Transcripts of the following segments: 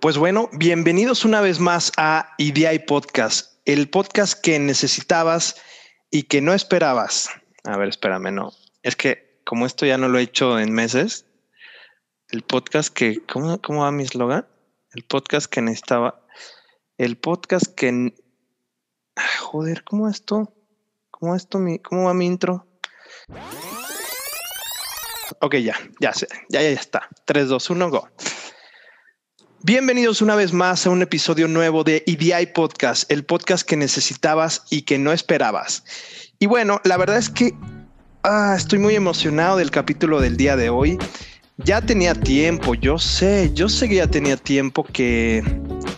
Pues bueno, bienvenidos una vez más a IDI Podcast, el podcast que necesitabas y que no esperabas. A ver, espérame, no. Es que como esto ya no lo he hecho en meses, el podcast que, ¿cómo, cómo va mi eslogan? El podcast que necesitaba, el podcast que, joder, ¿cómo esto? ¿Cómo esto, cómo va mi intro? Ok, ya, ya ya, ya, ya está. 3, 2, 1, go. Bienvenidos una vez más a un episodio nuevo de EDI Podcast, el podcast que necesitabas y que no esperabas. Y bueno, la verdad es que ah, estoy muy emocionado del capítulo del día de hoy. Ya tenía tiempo, yo sé, yo sé que ya tenía tiempo que,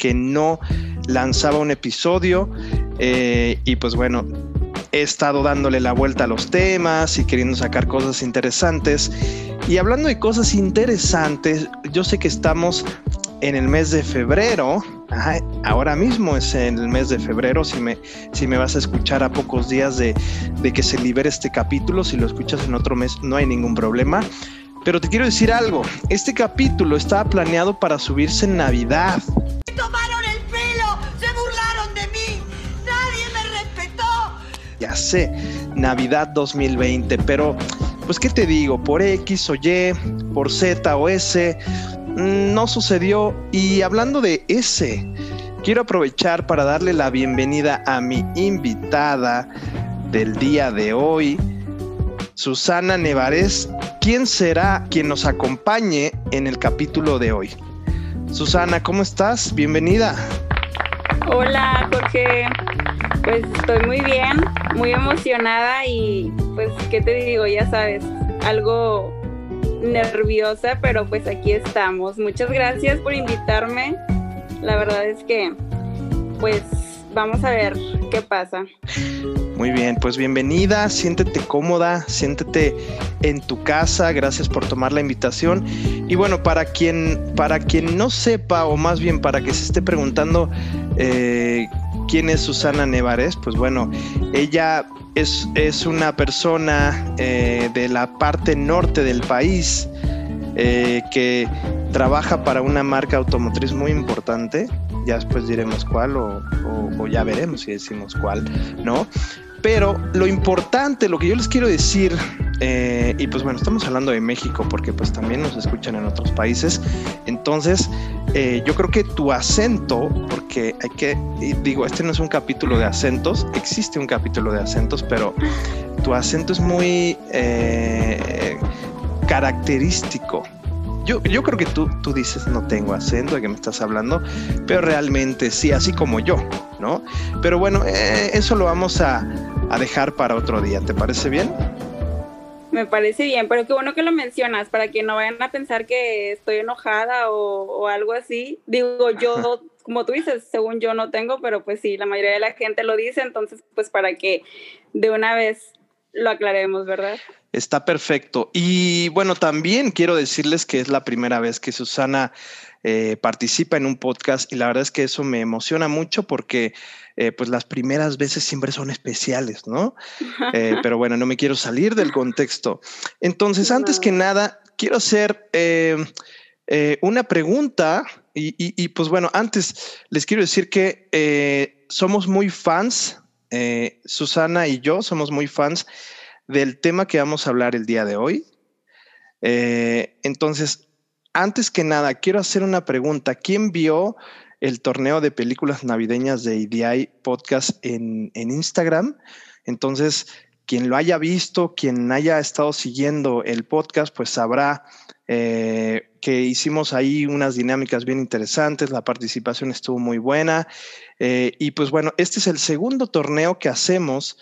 que no lanzaba un episodio. Eh, y pues bueno, he estado dándole la vuelta a los temas y queriendo sacar cosas interesantes. Y hablando de cosas interesantes, yo sé que estamos en el mes de febrero, ahora mismo es el mes de febrero, si me, si me vas a escuchar a pocos días de, de que se libere este capítulo, si lo escuchas en otro mes no hay ningún problema. Pero te quiero decir algo, este capítulo estaba planeado para subirse en Navidad. Ya sé, Navidad 2020, pero pues qué te digo, por X o Y, por Z o S, no sucedió. Y hablando de ese, quiero aprovechar para darle la bienvenida a mi invitada del día de hoy, Susana Nevares, ¿Quién será quien nos acompañe en el capítulo de hoy. Susana, ¿cómo estás? Bienvenida. Hola, Jorge. Pues estoy muy bien, muy emocionada y pues, ¿qué te digo? Ya sabes, algo nerviosa, pero pues aquí estamos. Muchas gracias por invitarme. La verdad es que, pues, vamos a ver qué pasa. Muy bien, pues bienvenida, siéntete cómoda, siéntete en tu casa, gracias por tomar la invitación. Y bueno, para quien, para quien no sepa, o más bien para que se esté preguntando eh, quién es Susana Nevares, pues bueno, ella es, es una persona eh, de la parte norte del país eh, que trabaja para una marca automotriz muy importante. Ya después diremos cuál o, ya veremos si decimos cuál, ¿no? Pero lo importante, lo que yo les quiero decir, eh, y pues bueno, estamos hablando de México porque pues también nos escuchan en otros países, entonces yo creo que tu acento, porque hay que, digo, este no es un capítulo de acentos, existe un capítulo de acentos, pero tu acento es muy eh, característico. Yo, yo creo que tú, tú dices no tengo acento de que me estás hablando, pero realmente sí, así como yo, ¿no? Pero bueno, eh, eso lo vamos a, a dejar para otro día, ¿te parece bien? Me parece bien, pero qué bueno que lo mencionas para que no vayan a pensar que estoy enojada o, o algo así. Digo, yo, como tú dices, según yo no tengo, pero pues sí, la mayoría de la gente lo dice, entonces pues para que de una vez lo aclaremos, ¿verdad? Está perfecto. Y bueno, también quiero decirles que es la primera vez que Susana eh, participa en un podcast y la verdad es que eso me emociona mucho porque eh, pues las primeras veces siempre son especiales, ¿no? Eh, pero bueno, no me quiero salir del contexto. Entonces, antes que nada, quiero hacer una pregunta y, y, pues bueno, antes les quiero decir que somos muy fans, Susana y yo somos muy fans del tema que vamos a hablar el día de hoy. Eh, entonces, antes que nada, quiero hacer una pregunta. ¿Quién vio el torneo de películas navideñas de IDI Podcast en, Instagram? Entonces, quien lo haya visto, quien haya estado siguiendo el podcast, pues sabrá eh, que hicimos ahí unas dinámicas bien interesantes, la participación estuvo muy buena. Eh, y pues bueno, este es el segundo torneo que hacemos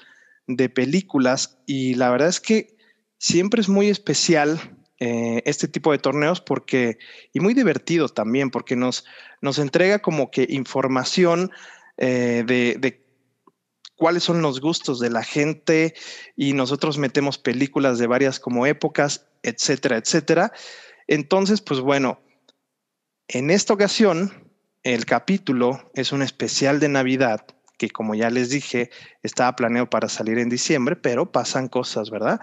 de películas y la verdad es que siempre es muy especial eh, este tipo de torneos porque, y muy divertido también, porque nos, nos entrega como que información eh, de, de, cuáles son los gustos de la gente y nosotros metemos películas de varias como épocas, etcétera, etcétera. Entonces, pues bueno, en esta ocasión el capítulo es un especial de Navidad que como ya les dije, estaba planeado para salir en diciembre, pero pasan cosas, ¿verdad?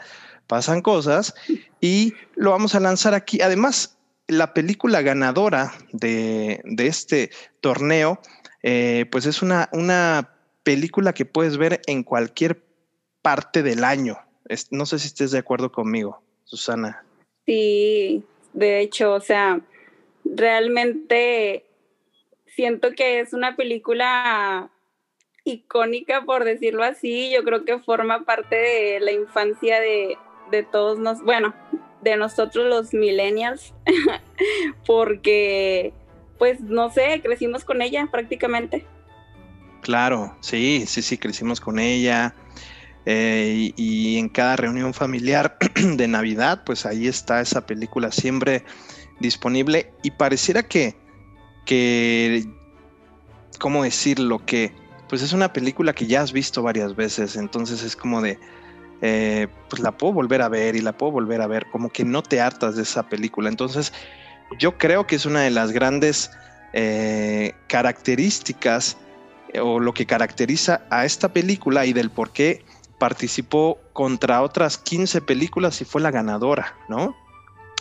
Pasan cosas y lo vamos a lanzar aquí. Además, la película ganadora de, este torneo, eh, pues es una, una película que puedes ver en cualquier parte del año. no sé si estés de acuerdo conmigo, Susana. Sí, de hecho, o sea, realmente siento que es una película icónica, por decirlo así. Yo creo que forma parte de la infancia de, de todos nos, bueno, de nosotros los millennials, porque, pues, no sé, crecimos con ella prácticamente. Claro, sí, sí, sí, crecimos con ella. Eh, y, en cada reunión familiar de Navidad, pues ahí está esa película siempre disponible. Y pareciera que, que ¿cómo decirlo? Que pues es una película que ya has visto varias veces, entonces es como de, eh, pues la puedo volver a ver y la puedo volver a ver, como que no te hartas de esa película. Entonces, yo creo que es una de las grandes eh, características eh, o lo que caracteriza a esta película y del por qué participó contra otras 15 películas y fue la ganadora, ¿no?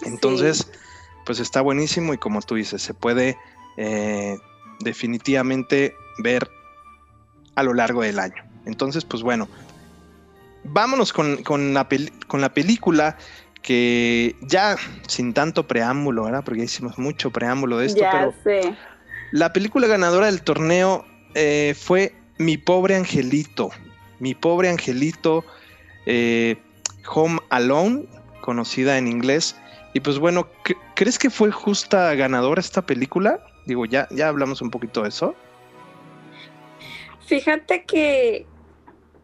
Entonces, pues está buenísimo y como tú dices, se puede definitivamente ver a lo largo del año. Entonces, pues bueno, vámonos con, la, con la película que ya sin tanto preámbulo, ¿verdad? Porque ya hicimos mucho preámbulo de esto, ya Sé. La película ganadora del torneo eh, fue Mi pobre angelito. Mi pobre angelito, eh, Home Alone, conocida en inglés. Y pues bueno, ¿crees que fue justa ganadora esta película? Digo, ya, ya hablamos un poquito de eso. Fíjate que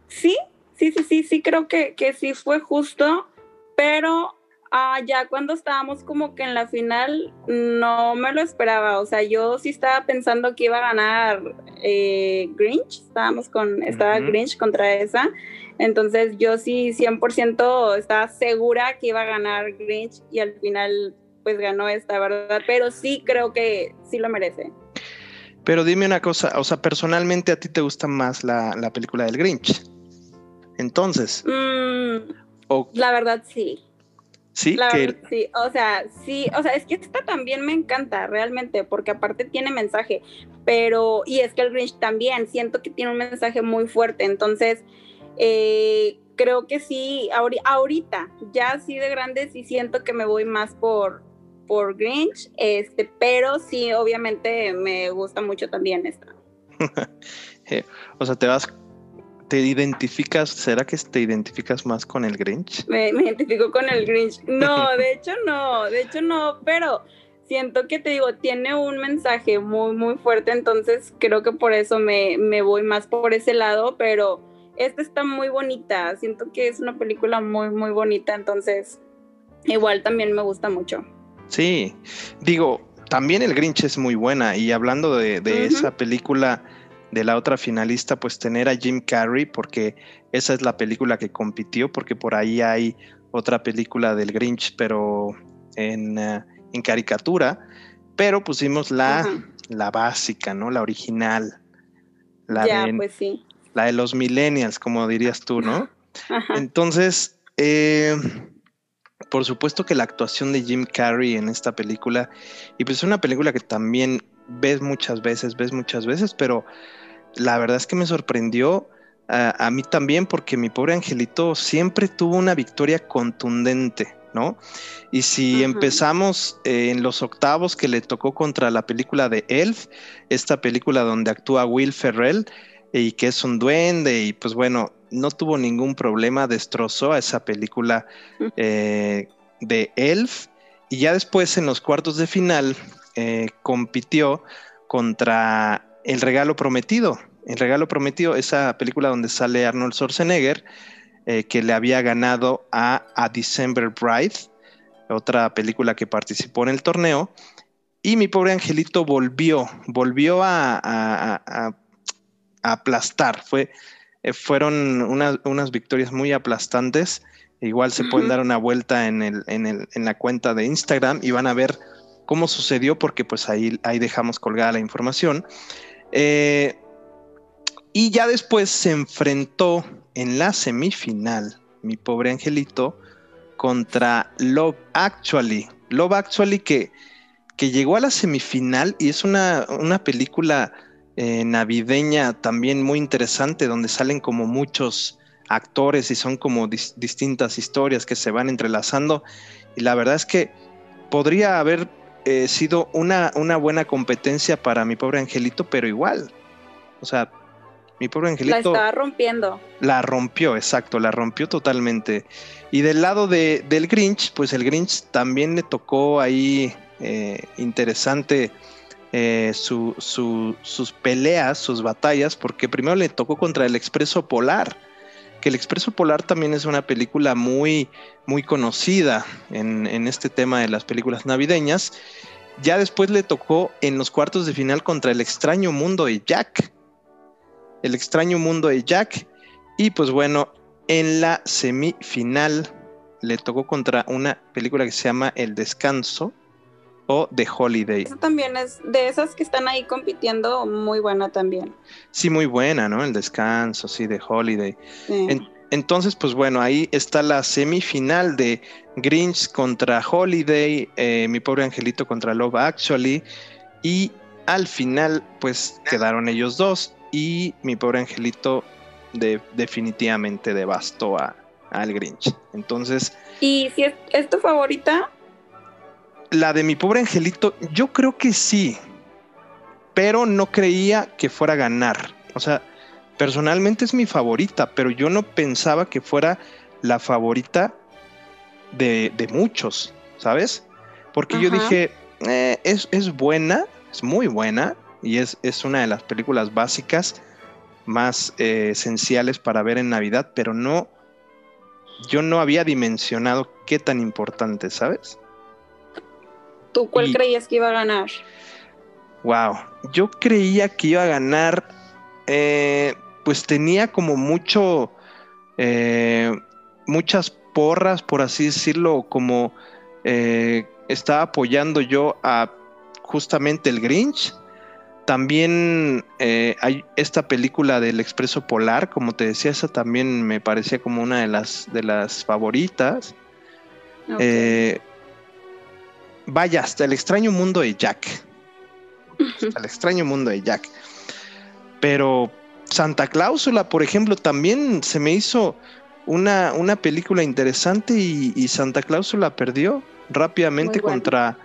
sí, sí, sí, sí, sí, creo que, que sí fue justo, pero ah, ya cuando estábamos como que en la final no me lo esperaba, o sea, yo sí estaba pensando que iba a ganar eh, Grinch, estábamos con, estaba Grinch contra esa, entonces yo sí 100% estaba segura que iba a ganar Grinch y al final pues ganó esta, ¿verdad? Pero sí creo que sí lo merece. Pero dime una cosa, o sea, personalmente a ti te gusta más la, película del Grinch. Entonces. Mm, la verdad, sí. Sí, sí, o sea, sí, o sea, es que esta también me encanta realmente, porque aparte tiene mensaje, pero, y es que el Grinch también, siento que tiene un mensaje muy fuerte, entonces, eh, creo que sí, ahorita, ya así de grande, sí siento que me voy más por, por Grinch, este, pero sí, obviamente me gusta mucho también esta. Eh, o sea, te vas, te identificas, ¿será que te identificas más con el Grinch? Me, identifico con el Grinch. No, de hecho no, de hecho no, pero siento que te digo, tiene un mensaje muy, muy fuerte, entonces creo que por eso me, me voy más por ese lado, pero esta está muy bonita, siento que es una película muy, muy bonita, entonces igual también me gusta mucho. Sí, digo, también el Grinch es muy buena y hablando de, esa película de la otra finalista, pues tener a Jim Carrey, porque esa es la película que compitió, porque por ahí hay otra película del Grinch, pero en, eh, caricatura, pero pusimos la, la básica, ¿no? La original. La de, pues sí. La de los millennials, como dirías tú, ¿no? Entonces, eh, por supuesto que la actuación de Jim Carrey en esta película, y pues es una película que también ves muchas veces, ves muchas veces, pero la verdad es que me sorprendió a, mí también porque mi pobre angelito siempre tuvo una victoria contundente, ¿no? Y si empezamos en los octavos que le tocó contra la película de Elf, esta película donde actúa Will Ferrell y que es un duende y pues bueno, no tuvo ningún problema, destrozó a esa película eh, de Elf y ya después en los cuartos de final eh, compitió contra El Regalo Prometido. El Regalo Prometido, esa película donde sale Arnold Schwarzenegger, eh, que le había ganado a, a December Bride, otra película que participó en el torneo. Y mi pobre angelito volvió, volvió a, a aplastar. Fue, eh, fueron unas victorias muy aplastantes. Igual se pueden dar una vuelta en, el, en, el, en, la cuenta de Instagram y van a ver cómo sucedió, porque pues ahí, ahí dejamos colgada la información. Eh, y ya después se enfrentó en la semifinal, mi pobre angelito, contra Love Actually. Love Actually que, que llegó a la semifinal y es una, una película eh, navideña también muy interesante donde salen como muchos actores y son como distintas historias que se van entrelazando y la verdad es que podría haber eh, sido una, una buena competencia para mi pobre angelito, pero igual, o sea, mi pobre angelito. La estaba rompiendo. La rompió, exacto, la rompió totalmente. Y del lado de, del Grinch, pues el Grinch también le tocó ahí eh, interesante eh, sus peleas, sus batallas, porque primero le tocó contra el Expreso Polar, que el Expreso Polar también es una película muy, muy conocida en, en este tema de las películas navideñas. Ya después le tocó en los cuartos de final contra el extraño mundo de Jack, el extraño mundo de Jack. Y pues bueno, en la semifinal le tocó contra una película que se llama El Descanso o The Holiday. Esa también es de esas que están ahí compitiendo, muy buena también. Sí, muy buena, ¿no? El Descanso, sí, The Holiday. entonces, pues bueno, ahí está la semifinal de Grinch contra Holiday, eh, Mi Pobre Angelito contra Love Actually. Y al final, pues quedaron ellos dos y mi pobre angelito de, definitivamente devastó a, al Grinch. Entonces... ¿Y si es, tu favorita? La de mi pobre angelito, yo creo que sí, pero no creía que fuera a ganar. O sea, personalmente es mi favorita, pero yo no pensaba que fuera la favorita de, muchos, ¿sabes? Porque yo dije, eh, es, es, buena, es muy buena, y es, es una de las películas básicas más eh, esenciales para ver en Navidad, pero no, yo no había dimensionado qué tan importante, ¿sabes? ¿Tú cuál creías que iba a ganar? Wow, yo creía que iba a ganar, eh, pues tenía como mucho, eh, muchas porras, por así decirlo, como estaba apoyando yo a justamente el Grinch, también eh, hay esta película del Expreso Polar, como te decía, esa también me parecía como una de las, de las favoritas. Eh, vaya, hasta el extraño mundo de Jack. Hasta el extraño mundo de Jack. Pero Santa Cláusula, por ejemplo, también se me hizo una, una película interesante y, Santa Cláusula perdió rápidamente contra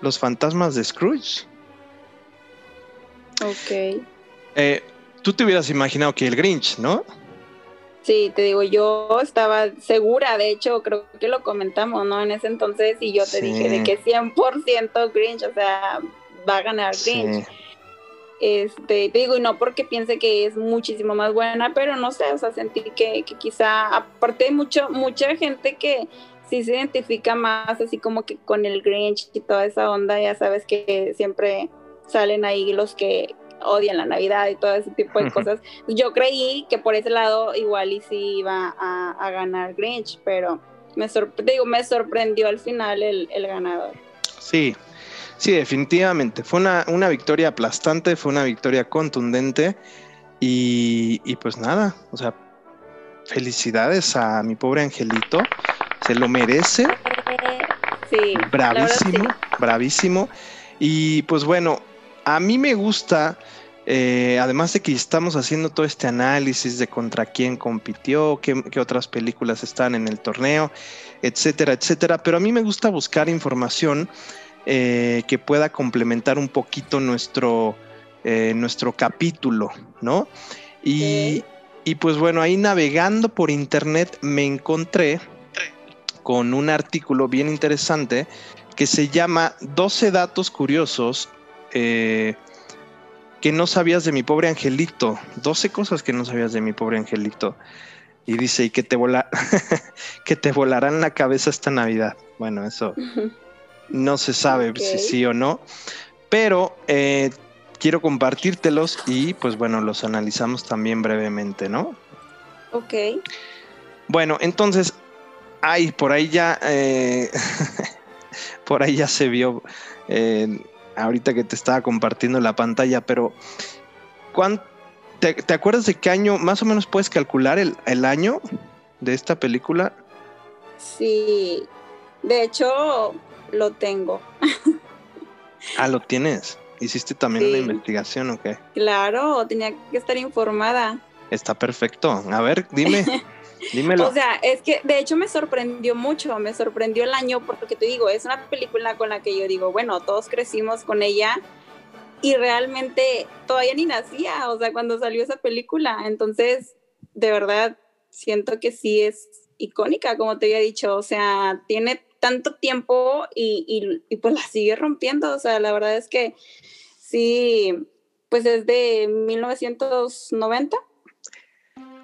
los fantasmas de Scrooge. Ok. Eh, tú te hubieras imaginado que el Grinch, ¿no? Sí, te digo, yo estaba segura, de hecho, creo que lo comentamos, ¿no? En ese entonces, y yo te dije de que 100% Grinch, o sea, va a ganar Grinch. Este, te digo, y no porque piense que es muchísimo más buena, pero no sé, o sea, sentí que, que quizá, aparte de mucho, mucha gente que sí se identifica más así como que con el Grinch y toda esa onda, ya sabes que siempre salen ahí los que odian la Navidad y todo ese tipo de cosas. Yo creí que por ese lado igual y sí iba a, ganar Grinch, pero me, digo, me sorprendió al final el, ganador. Sí, sí, definitivamente. Fue una, una, victoria aplastante, fue una victoria contundente y, y pues nada, o sea, felicidades a mi pobre angelito, se lo merece. Sí, bravísimo, bravísimo. Y pues bueno, a mí me gusta, eh, además de que estamos haciendo todo este análisis de contra quién compitió, qué, otras películas están en el torneo, etcétera, etcétera, pero a mí me gusta buscar información eh, que pueda complementar un poquito nuestro, eh, nuestro capítulo, ¿no? Y, y pues bueno, ahí navegando por internet me encontré con un artículo bien interesante que se llama 12 datos curiosos eh, que no sabías de mi pobre angelito. 12 cosas que no sabías de mi pobre angelito. Y dice, y que te, vola que te volarán la cabeza esta Navidad. Bueno, eso no se sabe si sí o no. Pero eh, quiero compartírtelos y pues bueno, los analizamos también brevemente, ¿no? Ok. Bueno, entonces, ay, por ahí ya, eh, por ahí ya se vio ahorita que te estaba compartiendo la pantalla, pero te, acuerdas de qué año, más o menos puedes calcular el, año de esta película? Sí, de hecho, lo tengo. ah, lo tienes. ¿Hiciste también una investigación o qué? Claro, tenía que estar informada. Está perfecto. A ver, dime. Dímelo. O sea, es que de hecho me sorprendió mucho, me sorprendió el año porque te digo, es una película con la que yo digo, bueno, todos crecimos con ella y realmente todavía ni nacía, o sea, cuando salió esa película. Entonces, de verdad, siento que sí es icónica, como te había dicho, o sea, tiene tanto tiempo y, y, pues la sigue rompiendo, o sea, la verdad es que sí, pues es de 1990.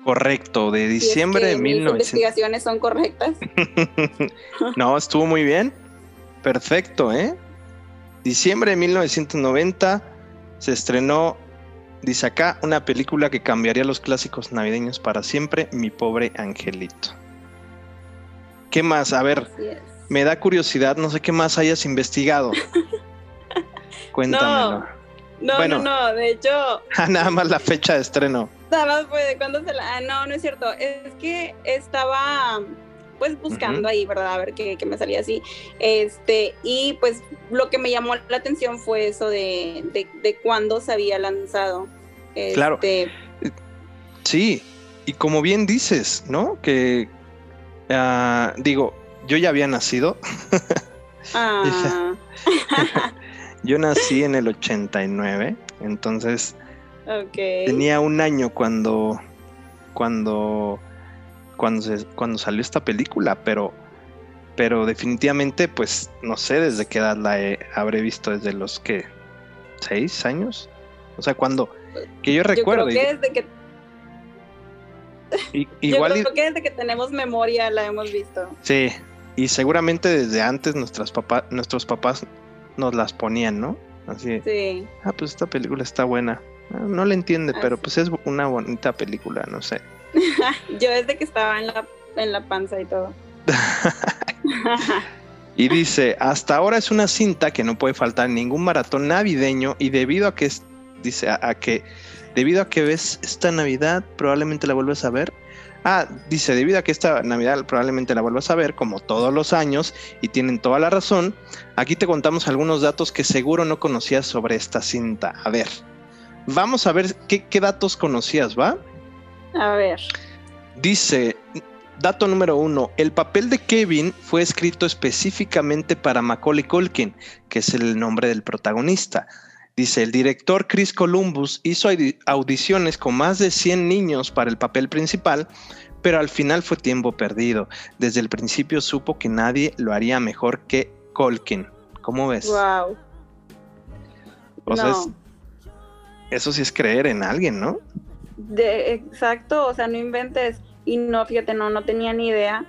Correcto, de diciembre de 1990. Mis investigaciones son correctas. no, estuvo muy bien. Perfecto, ¿eh? Diciembre de 1990 se estrenó, dice acá, una película que cambiaría los clásicos navideños para siempre, Mi pobre angelito. ¿Qué más? A ver, me da curiosidad, no sé qué más hayas investigado. Cuéntamelo. No, no, no, de hecho. nada más la fecha de estreno. Nada más fue de cuándo se la. Ah, no, no es cierto. Es que estaba pues buscando ahí, ¿verdad? A ver qué, me salía así. Este, y pues lo que me llamó la atención fue eso de, de, cuándo se había lanzado. claro. Este, sí, y como bien dices, ¿no? Que ah, digo, yo ya había nacido. Ah. yo nací en el 89, entonces tenía un año cuando cuando cuando, se, cuando salió esta película, pero, pero definitivamente, pues no sé desde qué edad la habré visto, desde los que, seis años. O sea, cuando, que yo recuerdo. Yo creo que desde que... igual yo creo que desde que tenemos memoria la hemos visto. Sí, y seguramente desde antes nuestras papás, nuestros papás nos las ponían, ¿no? Así. Sí. Ah, pues esta película está buena. Ah, no le entiende, pero pues es una bonita película, no sé. Yo desde que estaba en la, en la panza y todo. y dice, hasta ahora es una cinta que no puede faltar en ningún maratón navideño y debido a que, dice, a, que, debido a que ves esta Navidad, probablemente la vuelvas a ver. Ah, dice, debido a que esta Navidad probablemente la vuelvas a ver, como todos los años, y tienen toda la razón, aquí te contamos algunos datos que seguro no conocías sobre esta cinta. A ver, vamos a ver qué, qué datos conocías, ¿va? A ver. Dice, dato número uno, el papel de Kevin fue escrito específicamente para Macaulay Culkin, que es el nombre del protagonista. Dice, el director Chris Columbus hizo audiciones con más de 100 niños para el papel principal, pero al final fue tiempo perdido. Desde el principio supo que nadie lo haría mejor que Culkin. ¿Cómo ves? Wow. eso sí es creer en alguien, ¿no? De, exacto, o sea, no inventes. Y no, fíjate, no, no tenía ni idea,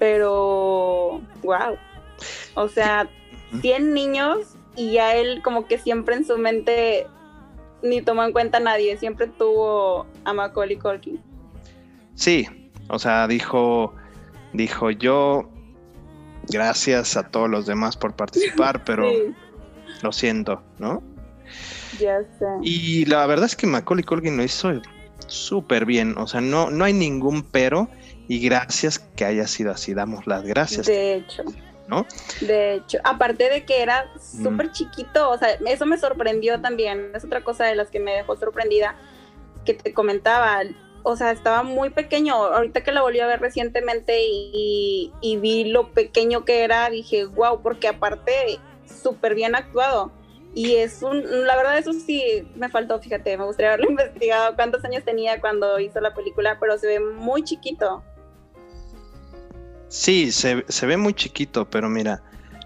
pero wow. O sea, 100 niños y ya él como que siempre en su mente ni tomó en cuenta a nadie, siempre tuvo a Macaulay Culkin. Sí, o sea, dijo, dijo yo, gracias a todos los demás por participar, pero lo siento, ¿no? Ya sé. Y la verdad es que Macaulay Culkin lo hizo súper bien. O sea, no, no hay ningún pero. Y gracias que haya sido así. Damos las gracias. De hecho. ¿No? De hecho, aparte de que era súper chiquito, o sea, eso me sorprendió también. Es otra cosa de las que me dejó sorprendida que te comentaba. O sea, estaba muy pequeño. Ahorita que la volví a ver recientemente y, y vi lo pequeño que era, dije, wow, porque aparte, súper bien actuado. Y es un, la verdad eso sí me faltó, fíjate, me gustaría haberlo investigado cuántos años tenía cuando hizo la película, pero se ve muy chiquito. Sí, se, se ve muy chiquito, pero mira,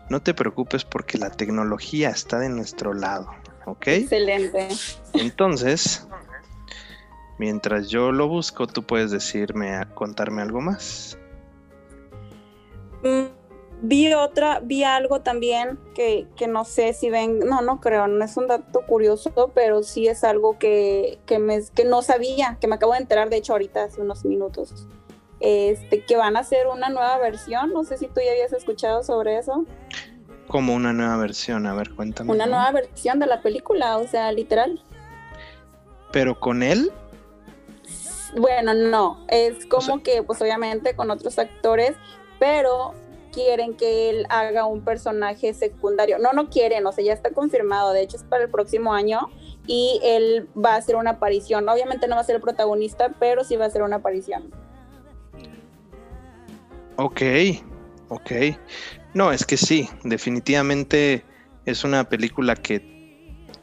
no te preocupes porque la tecnología está de nuestro lado, ¿ok? Excelente. Entonces, mientras yo lo busco, tú puedes decirme, contarme algo más. Mm, Vi otra, vi algo también que, no sé si ven, no, no creo, no es un dato curioso, pero sí es algo que, me, que no sabía, que me acabo de enterar, de hecho, ahorita hace unos minutos. Este, que van a hacer una nueva versión, no sé si tú ya habías escuchado sobre eso. Como una nueva versión, a ver, cuéntame. Una nueva versión de la película, o sea, literal. ¿Pero con él? Bueno, no, es como que, pues obviamente con otros actores, pero quieren que él haga un personaje secundario. No, no quieren, o sea, ya está confirmado, de hecho es para el próximo año y él va a hacer una aparición. Obviamente no va a ser el protagonista, pero sí va a ser una aparición. Ok, ok. No, es que sí, definitivamente es una película que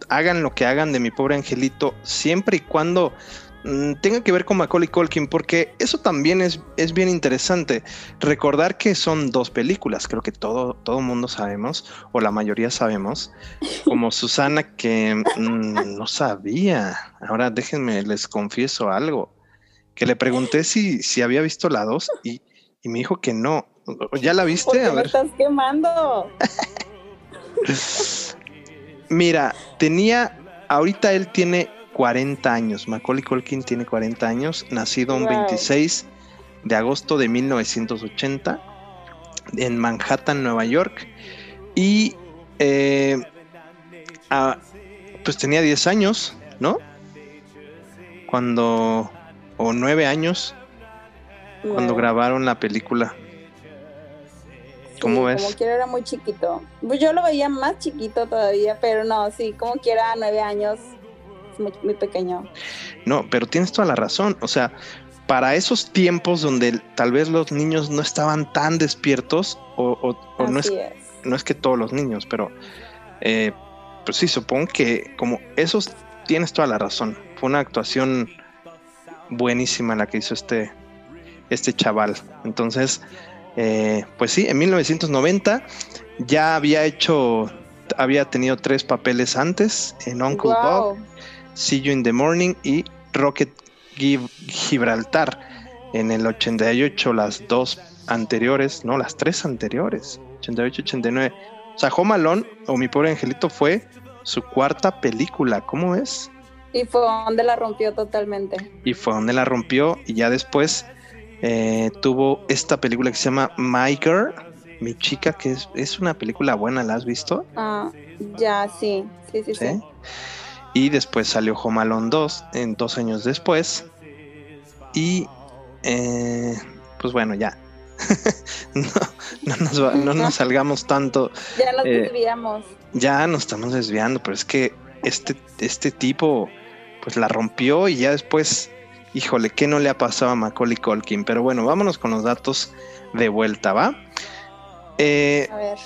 hagan lo que hagan de mi pobre angelito, siempre y cuando mm, tenga que ver con Macaulay Culkin, porque eso también es, es bien interesante. Recordar que son dos películas, creo que todo todo mundo sabemos, o la mayoría sabemos, como Susana que mm, no sabía. Ahora déjenme, les confieso algo, que le pregunté si, si había visto la dos y, y me dijo que no. ¿Ya la viste? A ver. me estás quemando. Mira, tenía, ahorita él tiene 40 años, Macaulay Culkin tiene 40 años, nacido un 26 de agosto de 1980 en Manhattan, Nueva York, y eh, pues tenía 10 años, ¿no? Cuando, o 9 años, cuando grabaron la película. ¿Cómo ves? Como quiera era muy chiquito. Pues yo lo veía más chiquito todavía, pero no, sí, como quiera, nueve años, muy, muy pequeño. No, pero tienes toda la razón. O sea, para esos tiempos donde tal vez los niños no estaban tan despiertos, o, no, es, no es que todos los niños, pero eh, pues sí, supongo que como esos tienes toda la razón. Fue una actuación buenísima la que hizo este, este chaval. Entonces, eh, pues sí, en 1990 ya había hecho, había tenido tres papeles antes en Uncle Bob, See You in the Morning y Rocket Gibraltar. En el 88 las dos anteriores, no, las tres anteriores, 88, 89. O sea, Home Alone o Mi Pobre Angelito fue su cuarta película, ¿cómo es? Y fue donde la rompió totalmente. Y fue donde la rompió y ya después eh, tuvo esta película que se llama My Girl, mi chica, que es, una película buena, ¿la has visto? Ah, ya, sí, sí, sí, sí. Y después salió Home Alone 2, en dos años después. Y, eh, pues bueno, ya. no, nos salgamos tanto. Ya nos eh, desviamos. Ya nos estamos desviando, pero es que este, este tipo, pues la rompió y ya después híjole, ¿qué no le ha pasado a Macaulay Culkin? Pero bueno, vámonos con los datos de vuelta, ¿va? Eh, a ver.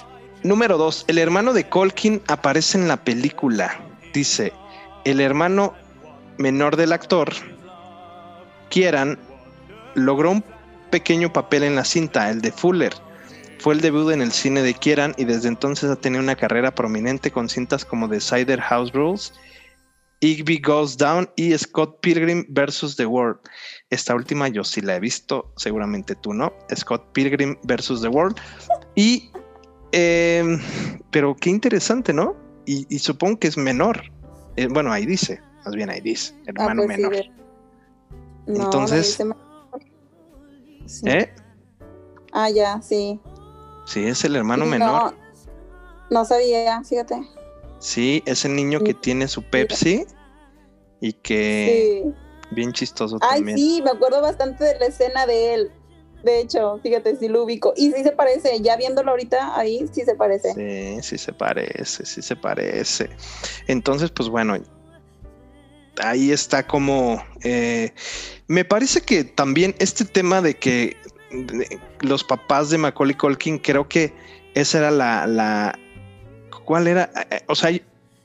Número dos, el hermano de Colkin aparece en la película. Dice, el hermano menor del actor, Kieran, logró un pequeño papel en la cinta, el de Fuller. Fue el debut en el cine de Kieran y desde entonces ha tenido una carrera prominente con cintas como The Cider House Rules Igby Goes Down y Scott Pilgrim versus The World. Esta última yo sí la he visto, seguramente tú no. Scott Pilgrim versus The World. Y, em, pero qué interesante, ¿no? Y, supongo que es menor. Eh, bueno, ahí dice, más bien ahí dice, hermano ah, pues menor. Entonces, ¿eh? Ah, ya, sí. Sí, es el hermano menor. No sabía, fíjate. Sí, es el niño que tiene su Pepsi y que bien chistoso Ay, también. sí, me acuerdo bastante de la escena de él. De hecho, fíjate, sí lo ubico. Y sí se parece, ya viéndolo ahorita ahí, sí se parece. Sí, sí se parece, sí se parece. Entonces, pues bueno, ahí está como... Eh, me parece que también este tema de que los papás de Macaulay Culkin, creo que esa era la, ¿Cuál era? Eh, eh, o sea,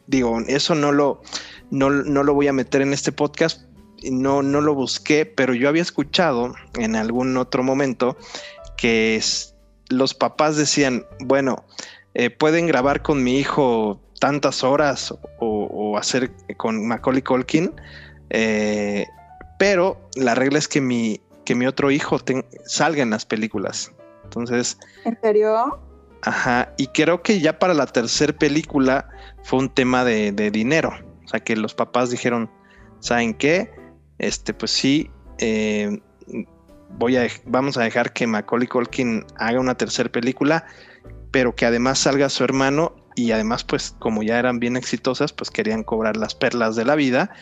digo, eso no lo, no, lo voy a meter en este podcast, no, no lo busqué, pero yo había escuchado en algún otro momento que los papás decían, bueno, eh, pueden grabar con mi hijo tantas horas o, hacer con Macaulay Colkin, pero la regla es que mi, que mi otro hijo salga en las películas. Entonces... ¿En serio? Ajá, y creo que ya para la tercera película fue un tema de, dinero. O sea, que los papás dijeron, ¿saben qué? Este, pues sí, eh, voy a, vamos a dejar que Macaulay Culkin haga una tercera película, pero que además salga su hermano y además, pues como ya eran bien exitosas, pues querían cobrar las perlas de la vida.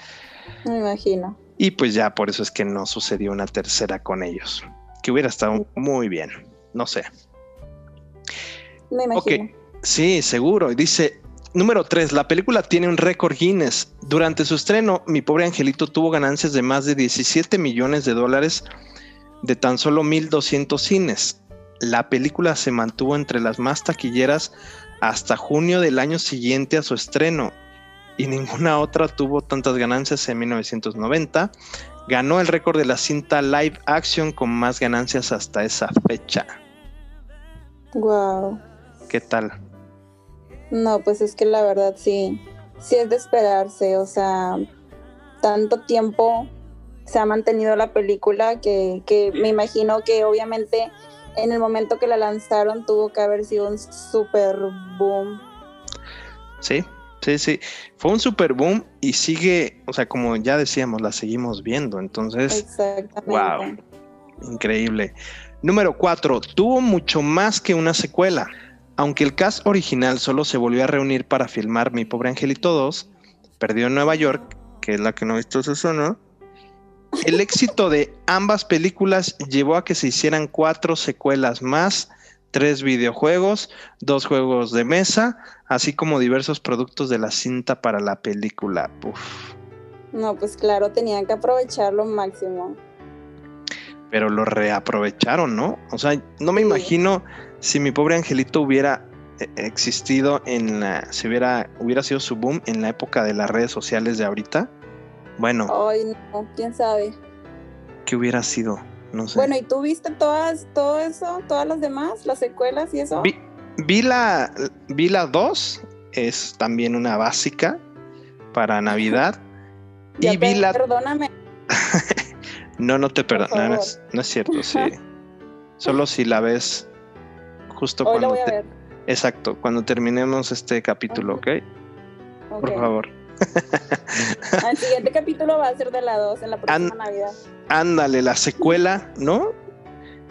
Me imagino. Y pues ya por eso es que no sucedió una tercera con ellos, que hubiera estado muy bien, no sé. Me imagino. Sí, seguro. Dice, número 3, la película tiene un récord Guinness. Durante su estreno, mi pobre angelito tuvo ganancias de más de 17 millones de dólares de tan solo 1.200 cines. La película se mantuvo entre las más taquilleras hasta junio del año siguiente a su estreno y ninguna otra tuvo tantas ganancias en 1990. Ganó el récord de la cinta live action con más ganancias hasta esa fecha. Wow. ¿Qué tal? No, pues es que la verdad sí, sí es de esperarse, o sea, tanto tiempo se ha mantenido la película que, que me imagino que obviamente en el momento que la lanzaron tuvo que haber sido un super boom. Sí, sí, sí. Fue un super boom y sigue, o sea, como ya decíamos, la seguimos viendo. Entonces, wow, increíble. Número 4. Tuvo mucho más que una secuela. Aunque el cast original solo se volvió a reunir para filmar Mi Pobre Angelito 2, perdió en Nueva York, que es la que no he visto Susana, el éxito de ambas películas llevó a que se hicieran cuatro secuelas más, tres videojuegos, dos juegos de mesa, así como diversos productos de la cinta para la película. No, pues claro, tenían que aprovechar lo máximo. Pero lo reaprovecharon, ¿no? O sea, no me imagino si mi pobre angelito hubiera eh, existido en la, si hubiera, hubiera sido su boom en la época de las redes sociales de ahorita. Bueno, Ay, no, quién sabe. ¿qué hubiera sido? No sé. Bueno, ¿y tú viste todas, todo eso, todas las demás, las secuelas y eso? Vi, vi la vi la 2, es también una básica para Navidad. Ya y vi la Perdóname. No, no te perdono, no, es, no es cierto, sí. Solo si la ves justo Hoy la cuando voy a ver. Exacto, cuando terminemos este capítulo, ¿ok? Por favor. El siguiente capítulo va a ser de la 2 en la próxima Navidad. Ándale, la secuela, ¿no?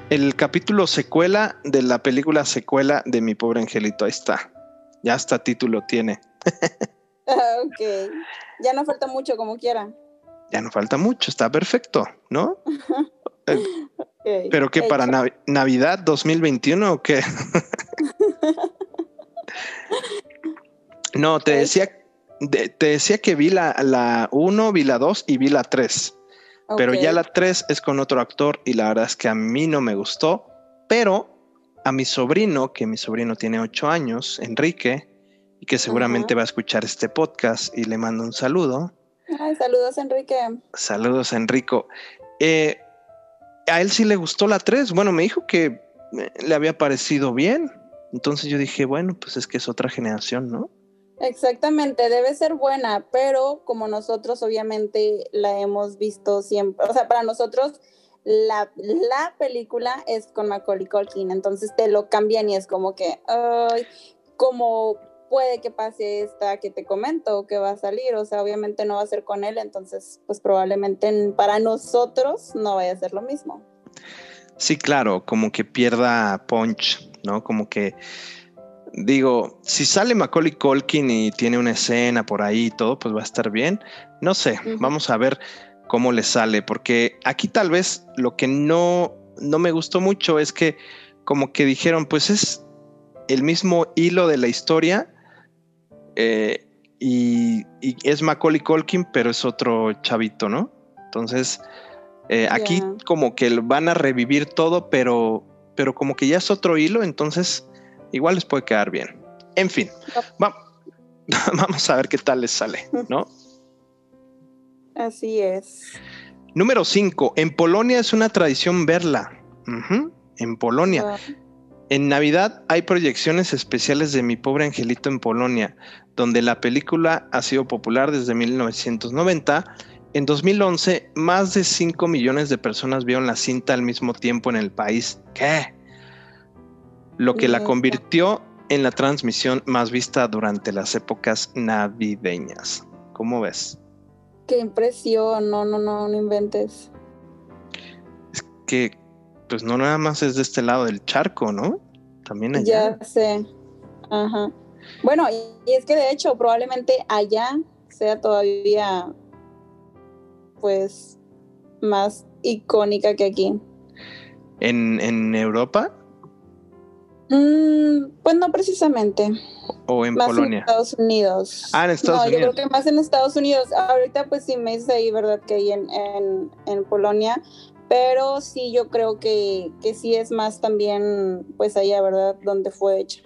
El capítulo secuela de la película secuela de Mi Pobre Angelito, ahí está. Ya hasta título tiene. ok. Ya no falta mucho, como quiera. Ya no falta mucho, está perfecto, ¿no? Ok. Pero que para Navidad 2021 o qué? no, te decía, de- te decía que vi la, la 1, vi la 2 y vi la 3. Pero ya la 3 es con otro actor y la verdad es que a mí no me gustó. Pero a mi sobrino, que mi sobrino tiene 8 años, Enrique, y que seguramente va a escuchar este podcast y le mando un saludo. Ay, saludos, Enrique. Saludos, Enrico. Eh, a él sí le gustó la 3. Bueno, me dijo que eh, le había parecido bien. Entonces yo dije, bueno, pues es que es otra generación, ¿no? Exactamente, debe ser buena, pero como nosotros obviamente la hemos visto siempre, o sea, para nosotros la, la película es con Macaulay Culkin, entonces te lo cambian y es como que, ay, como puede que pase esta que te comento que va a salir, o sea, obviamente no va a ser con él, entonces pues probablemente en- para nosotros no vaya a ser lo mismo. Sí, claro, como que pierda punch, ¿no? Como que, digo, si sale Macaulay Culkin y tiene una escena por ahí y todo, pues va a estar bien. No sé, vamos a ver cómo le sale, porque aquí tal vez lo que no, no me gustó mucho es que como que dijeron, pues es el mismo hilo de la historia eh, y, y es Macaulay Culkin, pero es otro chavito, ¿no? Entonces, eh, aquí como que van a revivir todo, pero, pero como que ya es otro hilo, entonces igual les puede quedar bien. En fin, va- vamos a ver qué tal les sale, ¿no? Así es. Número 5. En Polonia es una tradición verla. En Polonia. En Navidad hay proyecciones especiales de Mi pobre angelito en Polonia, donde la película ha sido popular desde 1990. En 2011, más de 5 millones de personas vieron la cinta al mismo tiempo en el país. ¿Qué? Lo que la convirtió en la transmisión más vista durante las épocas navideñas. ¿Cómo ves? Qué impresión, no, no, no, no inventes. Que pues no nada más es de este lado del charco, ¿no? También allá. Ya sé. Ajá. Bueno, y, es que de hecho probablemente allá sea todavía pues más icónica que aquí. En, en Europa. Mm, pues no precisamente. ¿O en más Polonia? en Estados Unidos. Ah, en Estados no, Unidos. yo creo que más en Estados Unidos. Ahorita pues sí me dice ahí, ¿verdad? Que hay en, en, en Polonia. Pero sí, yo creo que, que sí es más también, pues allá, ¿verdad? Donde fue hecha.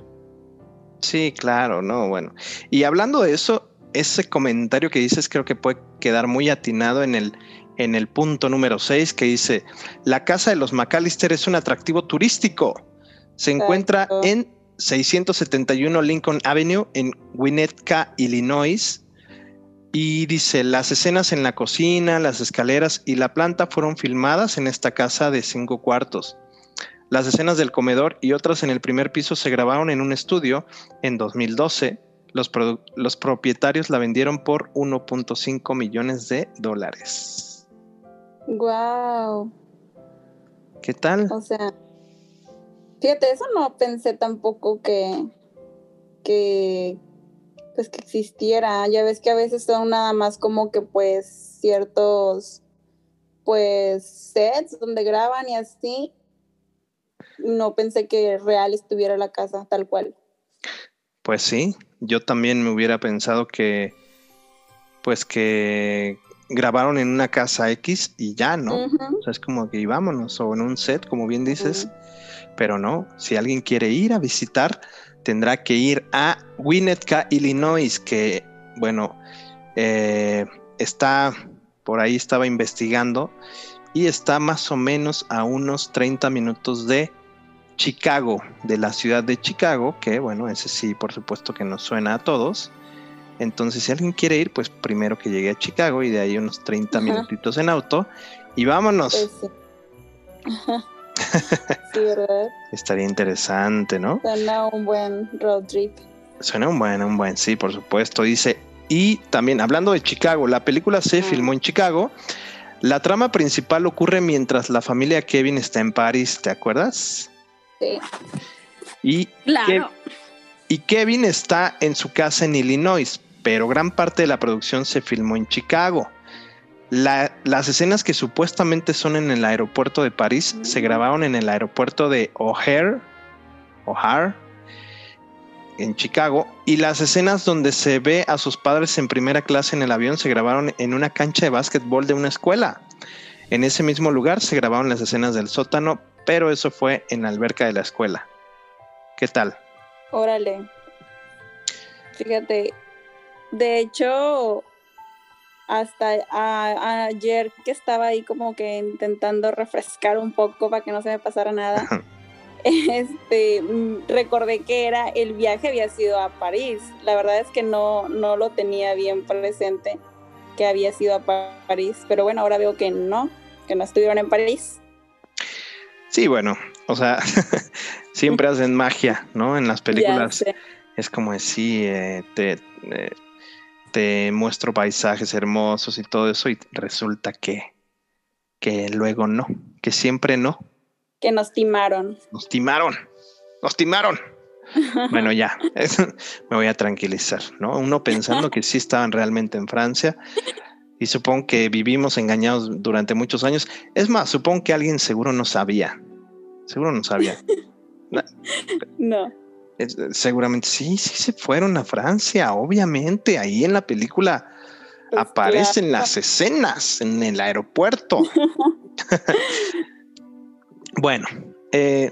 Sí, claro, no, bueno. Y hablando de eso, ese comentario que dices creo que puede quedar muy atinado en el, en el punto número 6 que dice, la casa de los McAllister es un atractivo turístico. Se encuentra en 671 Lincoln Avenue en Winnetka, Illinois. Y dice, las escenas en la cocina, las escaleras y la planta fueron filmadas en esta casa de cinco cuartos. Las escenas del comedor y otras en el primer piso se grabaron en un estudio en 2012. Los, propietarios la vendieron por 1.5 millones de dólares. Wow. ¿Qué tal? O sea, fíjate, eso no pensé tampoco que, que, pues que existiera. Ya ves que a veces son nada más como que pues ciertos, pues sets donde graban y así. No pensé que real estuviera la casa tal cual. Pues sí, yo también me hubiera pensado que, pues que grabaron en una casa X y ya, ¿no? Ujú. O sea, es como que vámonos, o en un set, como bien dices, pero no, si alguien quiere ir a visitar, tendrá que ir a Winnetka, Illinois, que, bueno, eh, está, por ahí estaba investigando, y está más o menos a unos 30 minutos de Chicago, de la ciudad de Chicago, que, bueno, ese sí, por supuesto que nos suena a todos. Entonces, si alguien quiere ir, pues primero que llegue a Chicago y de ahí unos 30 Ajá. minutitos en auto y vámonos. Pues sí. Ajá. Sí, ¿verdad? Estaría interesante, ¿no? Suena un buen road trip. Suena un buen, un buen, sí, por supuesto. Dice, y también hablando de Chicago, la película se Ah. filmó en Chicago. La trama principal ocurre mientras la familia Kevin está en París, ¿te acuerdas? Sí. Y, Claro. y Kevin está en su casa en Illinois, pero gran parte de la producción se filmó en Chicago. La- las escenas que supuestamente son en el aeropuerto de París se grabaron en el aeropuerto de O'Hare, O'Hare, en Chicago, y las escenas donde se ve a sus padres en primera clase en el avión se grabaron en una cancha de básquetbol de una escuela. En ese mismo lugar se grabaron las escenas del sótano, pero eso fue en la alberca de la escuela. ¿Qué tal? Órale. Fíjate, de hecho, hasta a- ayer que estaba ahí como que intentando refrescar un poco para que no se me pasara nada, este, mm, recordé que era el viaje había sido a París. La verdad es que no, no lo tenía bien presente que había sido a Pa- París, pero bueno, ahora veo que no, que no estuvieron en París. Sí, bueno, o sea, siempre hacen magia, ¿no? En las películas es como decir, eh, te, eh, te muestro paisajes hermosos y todo eso y resulta que, que luego no, que siempre no. que nos timaron. Nos timaron, nos timaron. Bueno, ya, me voy a tranquilizar, ¿no? Uno pensando que sí estaban realmente en Francia y supongo que vivimos engañados durante muchos años. Es más, supongo que alguien seguro no sabía, seguro no sabía. No. Es- seguramente sí, sí se fueron a Francia, obviamente, ahí en la película Pues aparecen claro. las escenas en el aeropuerto. bueno, eh,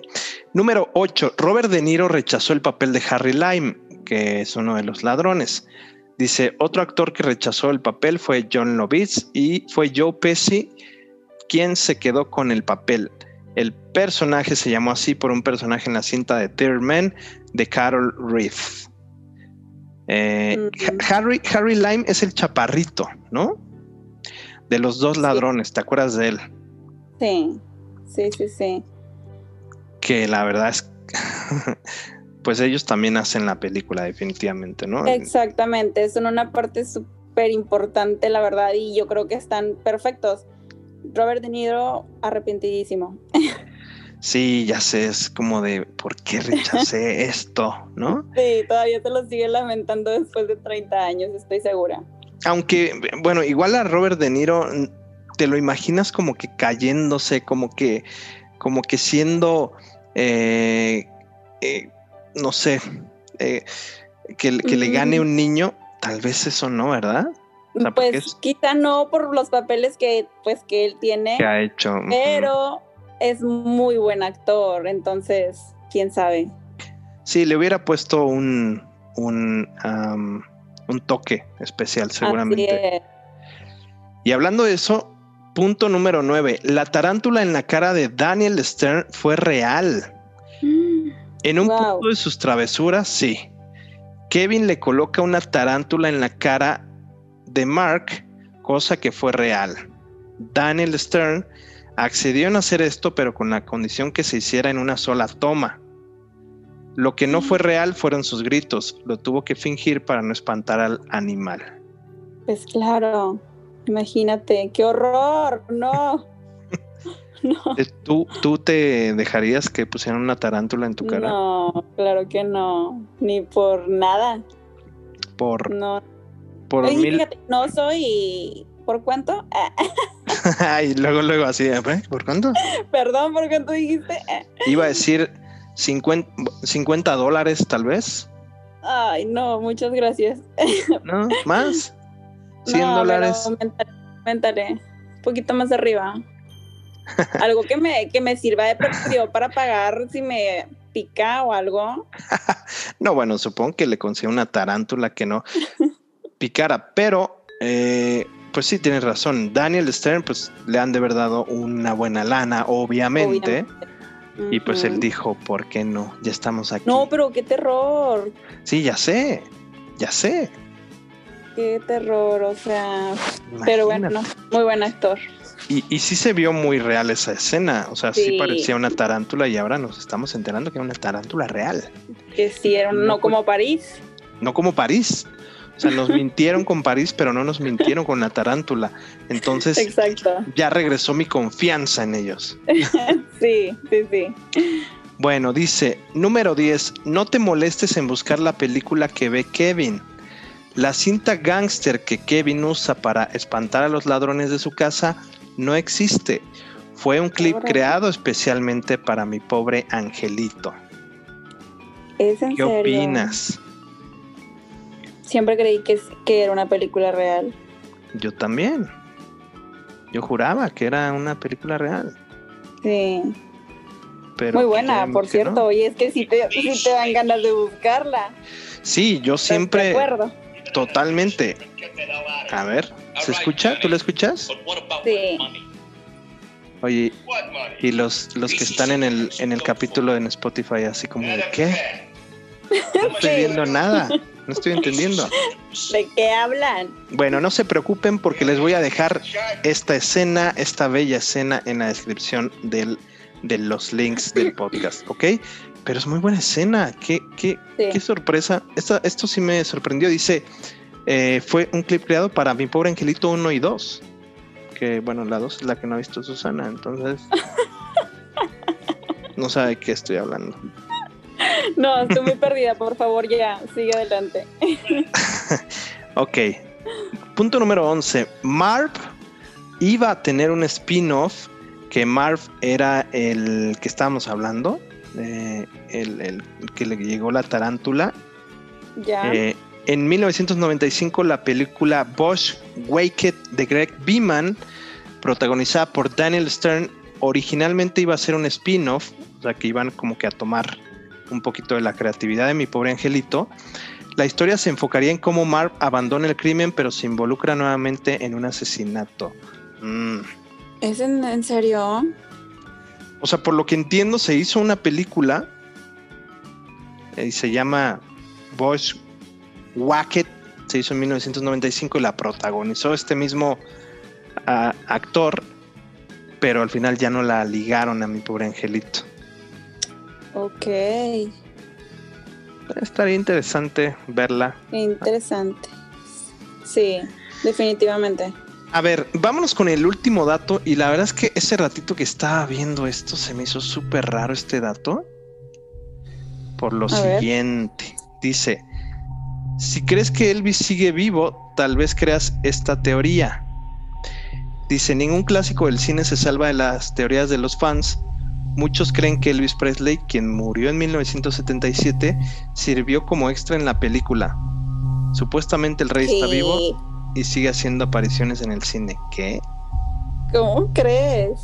número 8. Robert De Niro rechazó el papel de Harry Lime, que es uno de los ladrones. Dice, otro actor que rechazó el papel fue John Lovitz y fue Joe Pesci quien se quedó con el papel. El personaje se llamó así por un personaje en la cinta de Third Man de Carol Reeve. Eh, Harry, Harry Lime es el chaparrito, ¿no? De los dos Sí. ladrones, ¿te acuerdas de él? Sí, sí, sí, sí. Que la verdad es, pues ellos también hacen la película definitivamente, ¿no? Exactamente, son una parte súper importante, la verdad, y yo creo que están perfectos. Robert De Niro, arrepentidísimo. Sí, ya sé, es como de, ¿por qué rechacé esto, no? Sí, todavía se lo sigue lamentando después de 30 años, estoy segura. Aunque, bueno, igual a Robert De Niro te lo imaginas como que cayéndose, como que, como que siendo, eh, eh, no sé, eh, que, que le gane un niño, tal vez eso no, ¿verdad? O sea, porque Pues es- quizá no por los papeles que, pues, que él tiene, que ha hecho. pero es muy buen actor, entonces, quién sabe. Sí, le hubiera puesto un, un, un toque especial, seguramente. Es. Y hablando de eso, punto número 9. La tarántula en la cara de Daniel Stern fue real. En un Wow. punto de sus travesuras, sí. Kevin le coloca una tarántula en la cara de Mark, cosa que fue real. Daniel Stern accedió en hacer esto, pero con la condición que se hiciera en una sola toma. Lo que no fue real fueron sus gritos, lo tuvo que fingir para no espantar al animal. Pues claro, imagínate, qué horror, no. No, Eh, ¿Tú, ¿Tú te dejarías que pusieran una tarántula en tu cara? no, claro que no, ni por nada, Por, no. Por Oye, mil. fíjate, no soy, ¿por cuánto? Y luego, luego así, ¿eh? ¿por cuánto? perdón, ¿por cuánto dijiste? Iba a decir 50, 50 dólares, tal vez. Ay, no, muchas gracias. ¿No? ¿Más? 100 No, dólares. aumentaré, aumentaré, un poquito más arriba. algo que me, que me sirva de perdió para pagar si me pica o algo. No, bueno, supongo que le consigue una tarántula que no picara, pero eh, pues sí, tienes razón. Daniel Stern, pues le han de haber dado una buena lana, obviamente. Y pues él dijo, ¿por qué no? Ya estamos aquí. No, pero qué terror, Sí, ya sé, ya sé. qué terror, o sea, pero bueno, muy buen actor. Y, y sí se vio muy real esa escena. O sea, sí. Sí. parecía una tarántula y ahora nos estamos enterando que era una tarántula real. Que sí, era, No, no, pues- como París. No como París. O sea, nos mintieron con París, pero no nos mintieron con la tarántula. Entonces Exacto. ya regresó mi confianza en ellos. Sí, sí, sí. Bueno, dice, número 10, no te molestes en buscar la película que ve Kevin. La cinta gangster que Kevin usa para espantar a los ladrones de su casa no existe. Fue un clip creado especialmente para mi pobre angelito. ¿Es en ¿Qué serio? opinas? Siempre creí que, que era una película real. Yo también. Yo juraba que era una película real. Sí. Pero Muy buena, por cierto. no. Oye, es que sí te, sí te dan ganas de buscarla. Sí, yo ¿Estás De siempre, acuerdo. totalmente. A ver, ¿se escucha? ¿Tú lo escuchas? Sí. Oye, y los, los que están en el, en el capítulo en Spotify, así como de qué? No estoy viendo nada, no estoy entendiendo. ¿De qué hablan? Bueno, no se preocupen porque les voy a dejar esta escena, esta bella escena en la descripción del, de los links del podcast, ¿ok? Pero es muy buena escena, qué, qué, Sí. qué sorpresa. Esta- esto sí me sorprendió, dice, eh, fue un clip creado para mi pobre angelito 1 y 2. Que bueno, la 2 es la que no ha visto Susana, entonces... No sabe de qué estoy hablando. No, estoy muy perdida. Por favor, ya, sigue adelante. Ok. Punto número 11. Marv iba a tener un spin-off que Marv era el que estábamos hablando, eh, el, el que le llegó la tarántula. Ya. Eh, en 1995 la película Bosch Waked de Greg Beeman, protagonizada por Daniel Stern, originalmente iba a ser un spin-off, o sea que iban como que a tomar un poquito de la creatividad de mi pobre angelito. La historia se enfocaría en cómo Marv abandona el crimen pero se involucra nuevamente en un asesinato. Mm. ¿Es en, en serio? O sea, por lo que entiendo, se hizo una película eh, y se llama Bosch Wacket. Se hizo en 1995 y la protagonizó este mismo ah, actor, pero al final ya no la ligaron a mi pobre angelito. Ok. Estaría interesante verla. Interesante. Sí, definitivamente. A ver, vámonos con el último dato. Y la verdad es que ese ratito que estaba viendo esto se me hizo súper raro este dato. Por lo A ver. siguiente. Dice, si crees que Elvis sigue vivo, tal vez creas esta teoría. Dice, ningún clásico del cine se salva de las teorías de los fans, muchos creen que Elvis Presley, quien murió en 1977, sirvió como extra en la película. Supuestamente el rey está vivo y sigue haciendo apariciones en el cine. ¿Qué? ¿Cómo crees?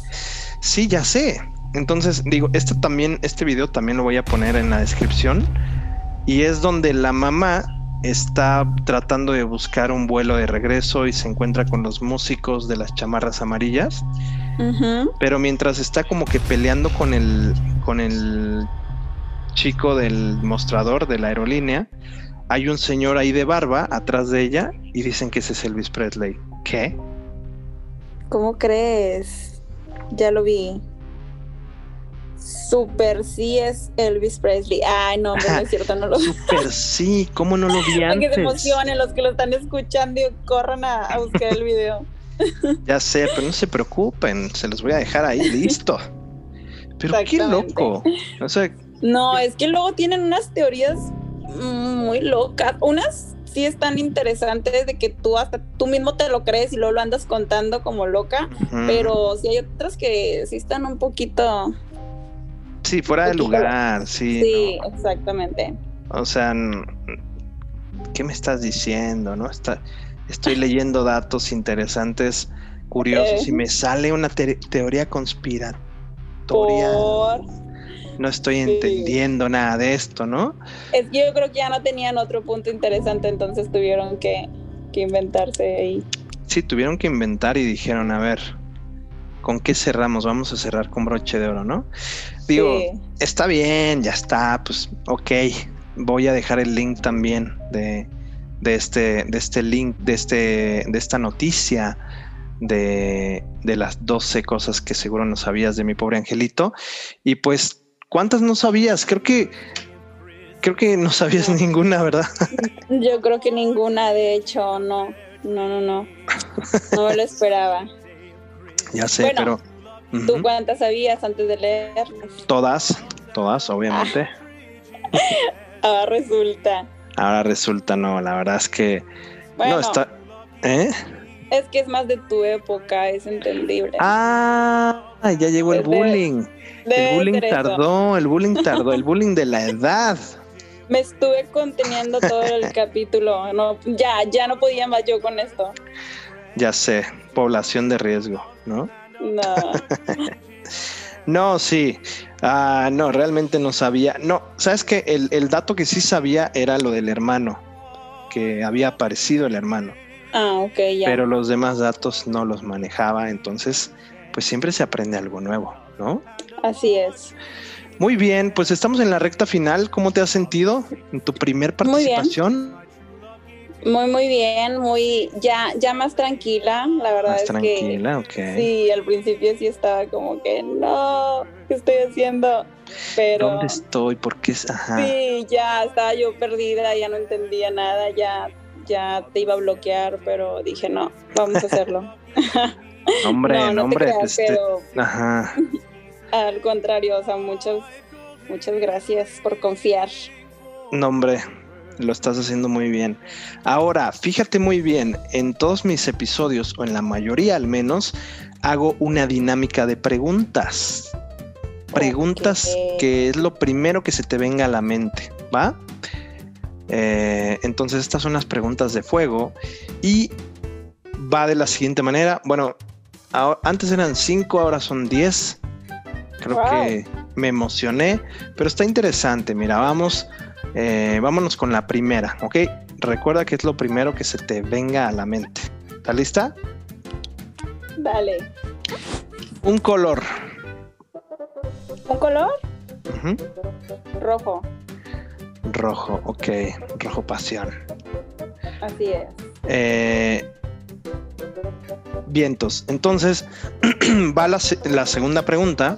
Sí, ya sé. Entonces, digo, este también, este video también lo voy a poner en la descripción. Y es donde la mamá está tratando de buscar un vuelo de regreso y se encuentra con los músicos de las chamarras amarillas. Pero mientras está como que peleando con el, con el chico del mostrador de la aerolínea, hay un señor ahí de barba atrás de ella y dicen que ese es Elvis Presley. ¿Qué? ¿Cómo crees? Ya lo vi. Super sí es Elvis Presley. Ay, no, no es cierto, no lo Super sí, ¿cómo no lo vi Para que se antes? emocionen los que lo están escuchando y corran a, a buscar el video. Ya sé, pero no se preocupen, se los voy a dejar ahí listo. Pero qué loco. O sea, No, es que luego tienen unas teorías muy locas. Unas sí están interesantes de que tú hasta tú mismo te lo crees y luego lo andas contando como loca, pero sí hay otras que sí están un poquito... sí, fuera de lugar, sí. Sí, no. exactamente. O sea, ¿qué me estás diciendo? ¿No? Está, estoy leyendo datos interesantes, curiosos, y me sale una te- teoría conspiratoria. Por... No estoy Sí. entendiendo nada de esto, ¿no? Es que yo creo que ya no tenían otro punto interesante, entonces tuvieron que, que inventarse ahí. Sí, tuvieron que inventar y dijeron, a ver, ¿con qué cerramos? Vamos a cerrar con broche de oro, ¿no? Digo, Sí. está bien, ya está, pues ok. Voy a dejar el link también de, de este, de este link, de este, de esta noticia de, de las 12 cosas que seguro no sabías de mi pobre angelito. Y pues, ¿cuántas no sabías? Creo que creo que no sabías No. ninguna, ¿verdad? Yo creo que ninguna, de hecho, no. No, no, no. No me lo esperaba. ya sé, Bueno, pero ¿Tú cuántas sabías antes de leerlas? todas, todas, obviamente. Ahora resulta. Ahora resulta no, la verdad es que Bueno, no está. ¿Eh? es que es más de tu época, es entendible. Ah, ya llegó el de- bullying. El bullying tardó, el bullying tardó, el bullying de la edad. Me estuve conteniendo todo el capítulo. No, ya, ya no podía más yo con esto. Ya sé, población de riesgo, ¿no? No. No, sí. Ah, no, realmente no sabía. No, sabes que el, el dato que sí sabía era lo del hermano, que había aparecido el hermano, Ah, ok, ya. pero los demás datos no los manejaba, entonces, pues siempre se aprende algo nuevo, ¿no? Así es. Muy bien, pues estamos en la recta final. ¿Cómo te has sentido en tu primer Muy bien. Muy, muy bien, muy, ya, ya más tranquila. La verdad Más es tranquila, que sí, al principio sí estaba como que no, ¿qué estoy haciendo? Pero ¿Dónde estoy? ¿Por qué? Ajá. sí, ya estaba yo perdida, ya no entendía nada, ya, ya te iba a bloquear, pero dije no, vamos a hacerlo. Hombre, no, no hombre, te creas, este- pero Ajá. al contrario, o sea, muchas, muchas gracias por confiar. No, hombre, lo estás haciendo muy bien. Ahora, fíjate muy bien, en todos mis episodios, o en la mayoría al menos, hago una dinámica de preguntas. Preguntas que es lo primero que se te venga a la mente, ¿va? Eh, entonces, estas son las preguntas de fuego y va de la siguiente manera. Bueno, ahora- antes eran cinco, ahora son 10. Creo Wow. que me emocioné, pero está interesante. Mira, vamos, eh, vámonos con la primera, ¿ok? Recuerda que es lo primero que se te venga a la mente. ¿Está lista? Dale. Un color. ¿Un color? Rojo, Rojo, ok. Rojo pasión. así es. Eh, vientos. Entonces, va la segunda pregunta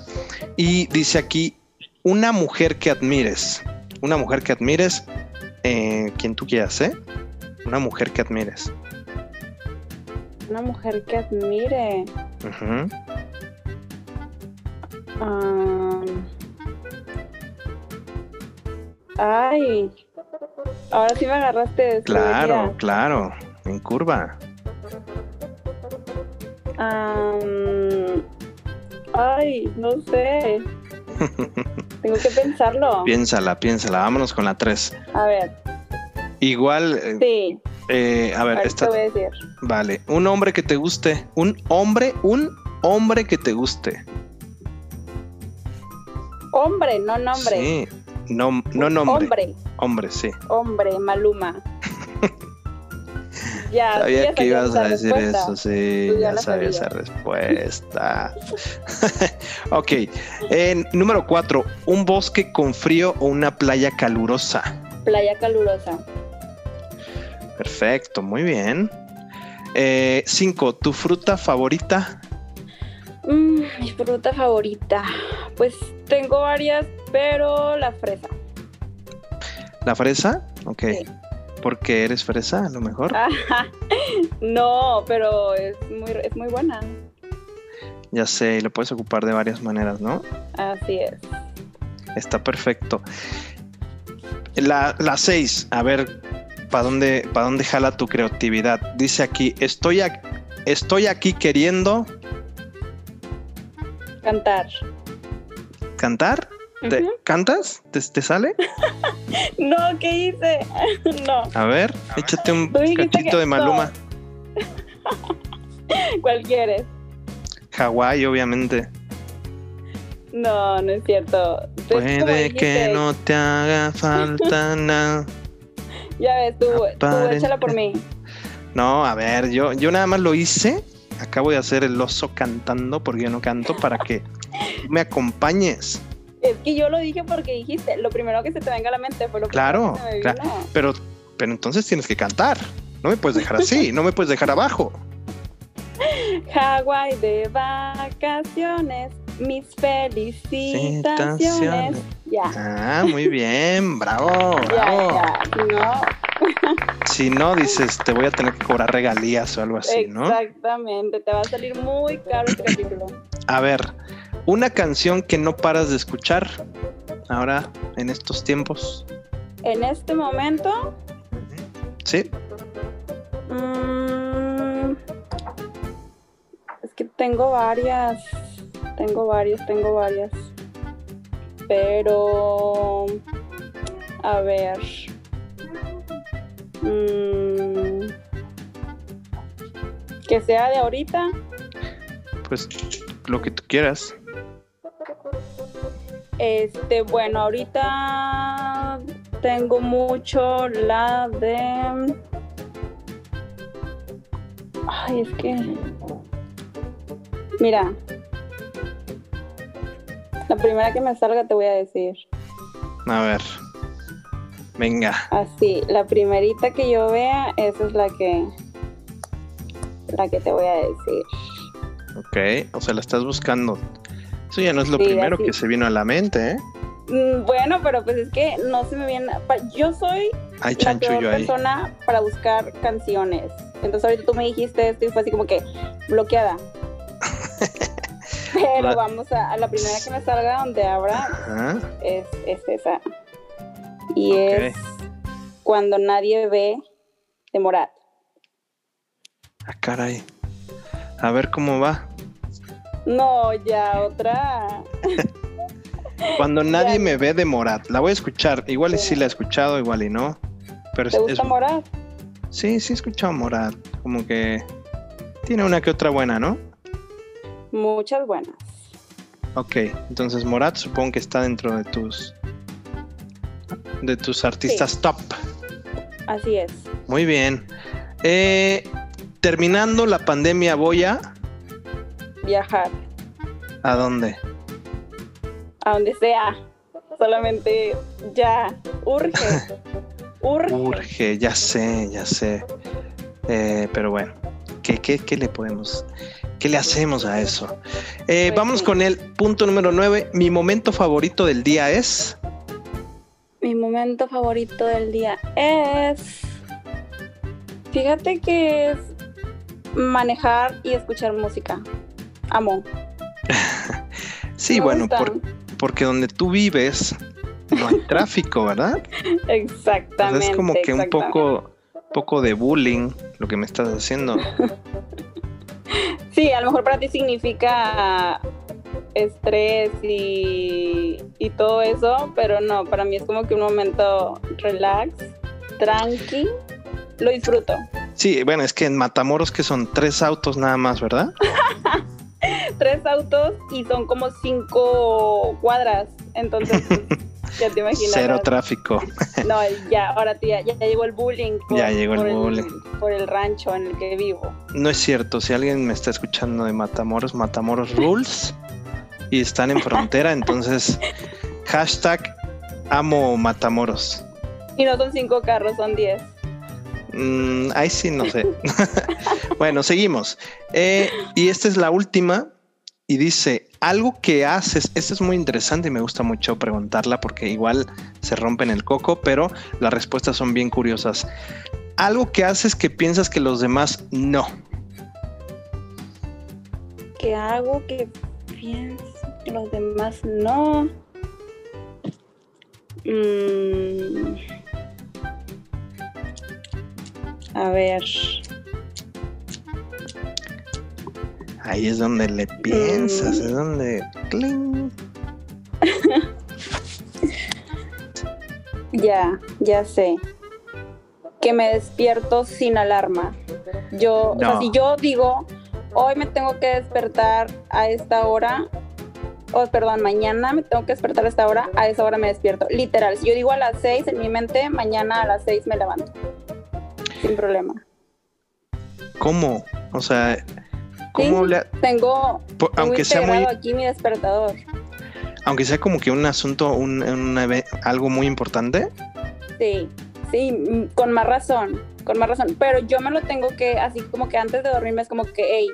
y dice aquí, una mujer que admires. Una mujer que admires, eh, quien tú quieras, ¿eh? Una mujer que admires. Una mujer que admire. Am, ay, ahora sí me agarraste. Claro, claro. En curva. Am, ay, no sé. Tengo que pensarlo. Piénsala, piénsala. Vámonos con la 3. A ver, Igual, eh, sí, eh, a ver, esta. te voy a decir. Vale. Un hombre que te guste. Un hombre, un hombre que te guste. Hombre, no nombre. Sí. No, no nombre. Hombre, Hombre, sí. hombre, Maluma. ya, Sabía ya que ibas a decir respuesta. eso, sí, ya ya sabía esa respuesta. ok, en número cuatro, un bosque con frío o una playa calurosa. Playa calurosa. Perfecto, muy bien. Eh, cinco, tu fruta favorita. Mm, mi fruta favorita. Pues tengo varias, pero la fresa. ¿La fresa? Ok. Sí. Porque eres fresa, a lo mejor. No, pero es muy, es muy buena. Ya sé, y lo puedes ocupar de varias maneras, ¿no? Así es. Está perfecto. La, la seis, a ver, ¿para dónde, ¿para dónde jala tu creatividad? Dice aquí, estoy, ac- estoy aquí queriendo Cantar. cantar. ¿Te- Ujú. ¿Cantas? ¿Te, te sale? No, ¿qué hice? no. A ver, échate un cachito de Maluma. ¿Cuál quieres? Hawái, obviamente. No, no es cierto. Puede que no te haga falta nada. Ya ves, tú, tú échala por mí. No, a ver, yo, yo nada más lo hice. Acabo de hacer el oso cantando porque yo no canto para que me acompañes. Es que yo lo dije porque dijiste, lo primero que se te venga a la mente fue lo Claro, que me claro. vino. Pero, pero entonces tienes que cantar. No me puedes dejar así, no me puedes dejar abajo. Hawái de vacaciones, mis felicitaciones. Ya, Ah, muy bien, bravo, bravo. ya, ya. No, Si no, dices, te voy a tener que cobrar regalías o algo así, ¿no? exactamente. Te va a salir muy caro el capítulo. A ver, una canción que no paras de escuchar ahora en estos tiempos. En este momento, ¿Sí? mm, tengo varias. Tengo varias, tengo varias. Pero. A ver. Mm, que sea de ahorita. Pues lo que tú quieras. Este, bueno, ahorita tengo mucho la de. Ay, es que. Mira. La primera que me salga te voy a decir. A ver. Venga. Así, la primerita que yo vea, esa es la que. La que te voy a decir. Ok. O sea, la estás buscando. Eso ya no es lo Sí, primero así. que se vino a la mente, ¿eh? Mm, Bueno, pero pues es que no se me viene. Yo soy Hay la peor chanchullo ahí. persona para buscar canciones. Entonces ahorita tú me dijiste esto y fue así como que bloqueada. Pero La- vamos a, a la primera que me salga donde abra es, es esa. Y es cuando nadie ve de Morat. Ah, caray. A ver cómo va. No, ya otra. Cuando nadie Ya. me ve de Morat. La voy a escuchar. Igual y sí la he escuchado, igual y no. Pero ¿Te es- gusta es- Morat? Sí, sí he escuchado Morat. Como que tiene una que otra buena, ¿no? Muchas buenas. Ok, entonces Morat supongo que está dentro de tus de tus artistas top. Así es. Muy bien. Eh, terminando la pandemia, voy a Viajar ¿a dónde? a donde sea. Solamente ya. Urge. Urge. Urge, ya sé, ya sé. Eh, pero bueno, ¿qué, qué, qué le podemos, qué le hacemos a eso? Eh, Pues vámonos con el punto número 9. Mi momento favorito del día es. Mi momento favorito del día es. Fíjate que es manejar y escuchar música. Amo. Sí, Me bueno, por- porque donde tú vives no hay tráfico, ¿verdad? Exactamente. Entonces es como que un poco, poco de bullying lo que me estás haciendo. Sí, a lo mejor para ti significa estrés y, y todo eso, pero no, para mí es como que un momento relax, tranqui, lo disfruto. Sí, bueno, es que en Matamoros que son tres autos nada más, ¿verdad? tres autos y son como cinco cuadras, entonces pues, ya te imaginas. Cero tráfico. No, ya, ahora tía, ya, llegó el bullying. ya llegó el bullying. por el rancho en el que vivo. No es cierto, si alguien me está escuchando de Matamoros, Matamoros Rules y están en frontera, entonces hashtag amo Matamoros. Y no son cinco carros, son diez. Mm, ahí sí, no sé. bueno, seguimos. Eh, y esta es la última. Y dice, algo que haces, esta es muy interesante y me gusta mucho preguntarla porque igual se rompen el coco, pero las respuestas son bien curiosas. Algo que haces que piensas que los demás no. ¿Qué hago que pienso que los demás no? Mm. A ver. Ahí es donde le piensas, mm. es donde. ya, ya sé. Que me despierto sin alarma. Yo, o sea, si yo digo, hoy me tengo que despertar a esta hora, o perdón, mañana me tengo que despertar a esta hora, a esa hora me despierto. Literal, si yo digo a las seis en mi mente, mañana a las seis me levanto sin problema. ¿Cómo? O sea, ¿cómo le Tengo, aunque sea muy aquí mi despertador. Aunque sea como que un asunto, un, algo muy importante. Sí, sí, mm, con más razón, con más razón. Pero yo me lo tengo que, así como que antes de dormirme es como que, hey,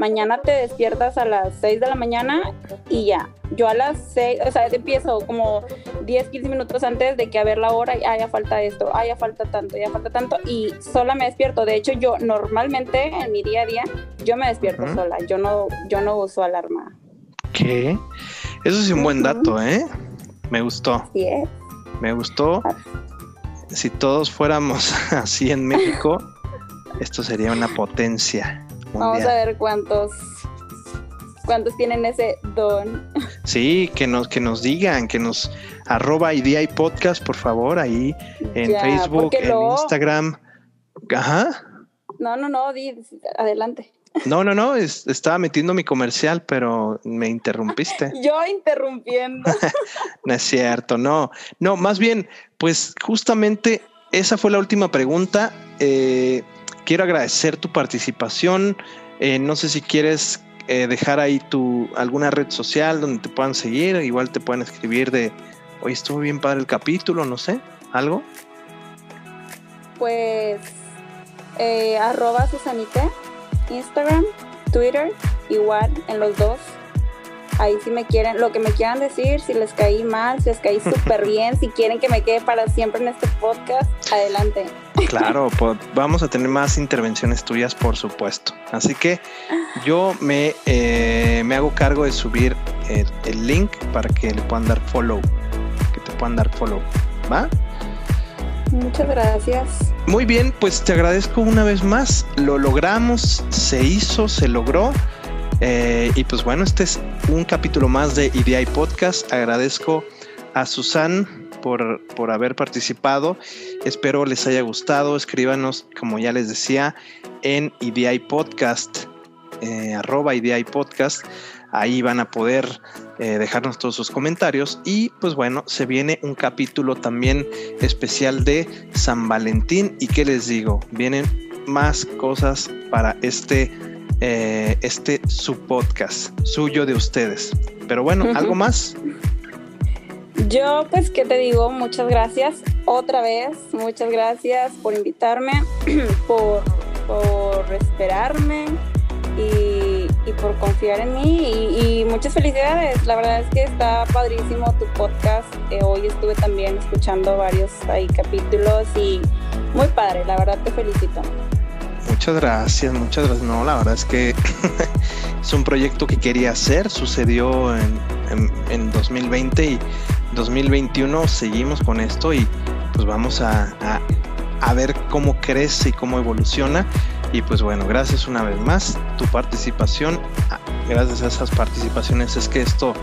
mañana te despiertas a las 6 de la mañana y ya. Yo a las 6, o sea, empiezo como 10, 15 minutos antes de que a ver la hora y, ah, ya falta esto, ah, ya falta tanto, ya falta tanto y sola me despierto. De hecho, yo normalmente en mi día a día, yo me despierto sola, yo no, yo no uso alarma. ¿Qué? Eso es un buen dato, ¿eh? Me gustó. Sí, Me gustó. Si todos fuéramos así en México, esto sería una potencia. Vamos a ver cuántos cuántos tienen ese don. Sí, que nos, que nos digan, que nos arroba y podcast, por favor, ahí en Facebook, en Instagram. Ajá. No, no, no, adelante. No, no, no, estaba metiendo mi comercial, pero me interrumpiste. Yo interrumpiendo. no es cierto, no. No, más bien, pues justamente esa fue la última pregunta. Eh, quiero agradecer tu participación. Eh, no sé si quieres eh, dejar ahí tu alguna red social donde te puedan seguir. Igual te pueden escribir de, hoy estuvo bien padre el capítulo, no sé, algo. Pues eh, arroba Susanite, Instagram, Twitter, igual en los dos ahí si me quieren, lo que me quieran decir, si les caí mal, si les caí súper bien, si quieren que me quede para siempre en este podcast, adelante. Claro, pues vamos a tener más intervenciones tuyas, por supuesto. Así que yo me, eh, me hago cargo de subir el, el, link para que le puedan dar follow, que te puedan dar follow, ¿va? Muchas gracias. Muy bien, pues te agradezco una vez más. Lo logramos, se hizo, se logró. Eh, y pues bueno, este es un capítulo más de IDI Podcast. Agradezco a Susan por, por haber participado. Espero les haya gustado. Escríbanos, como ya les decía, en IDI Podcast, eh, arroba IDI Podcast. Ahí van a poder eh, dejarnos todos sus comentarios. Y pues bueno, se viene un capítulo también especial de San Valentín. ¿Y qué les digo? Vienen más cosas para este eh, este su podcast, suyo de ustedes. Pero bueno, ¿algo más? Yo, pues, ¿qué te digo? Muchas gracias otra vez. Muchas gracias por invitarme, por, por esperarme y, por confiar en mí. Y, muchas felicidades. La verdad es que está padrísimo tu podcast. Eh, hoy estuve también escuchando varios ahí capítulos y muy padre. La verdad te felicito. Muchas gracias, muchas gracias. No, la verdad es que es un proyecto que quería hacer, sucedió en, 2020 y 2021 seguimos con esto y pues vamos a, a, ver cómo crece y cómo evoluciona. Y pues bueno, gracias una vez más, tu participación gracias a esas participaciones es que esto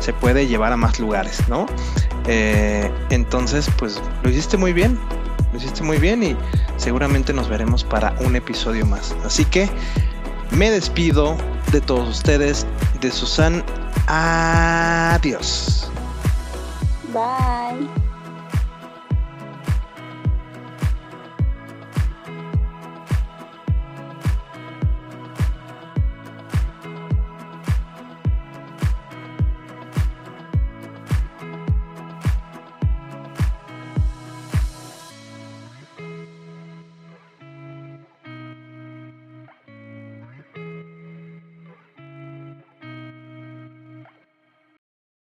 se puede llevar a más lugares, ¿no? Eh, entonces, pues lo hiciste muy bien, lo hiciste muy bien y seguramente nos veremos para un episodio más. Así que me despido de todos ustedes, de Susan. Adiós. Bye.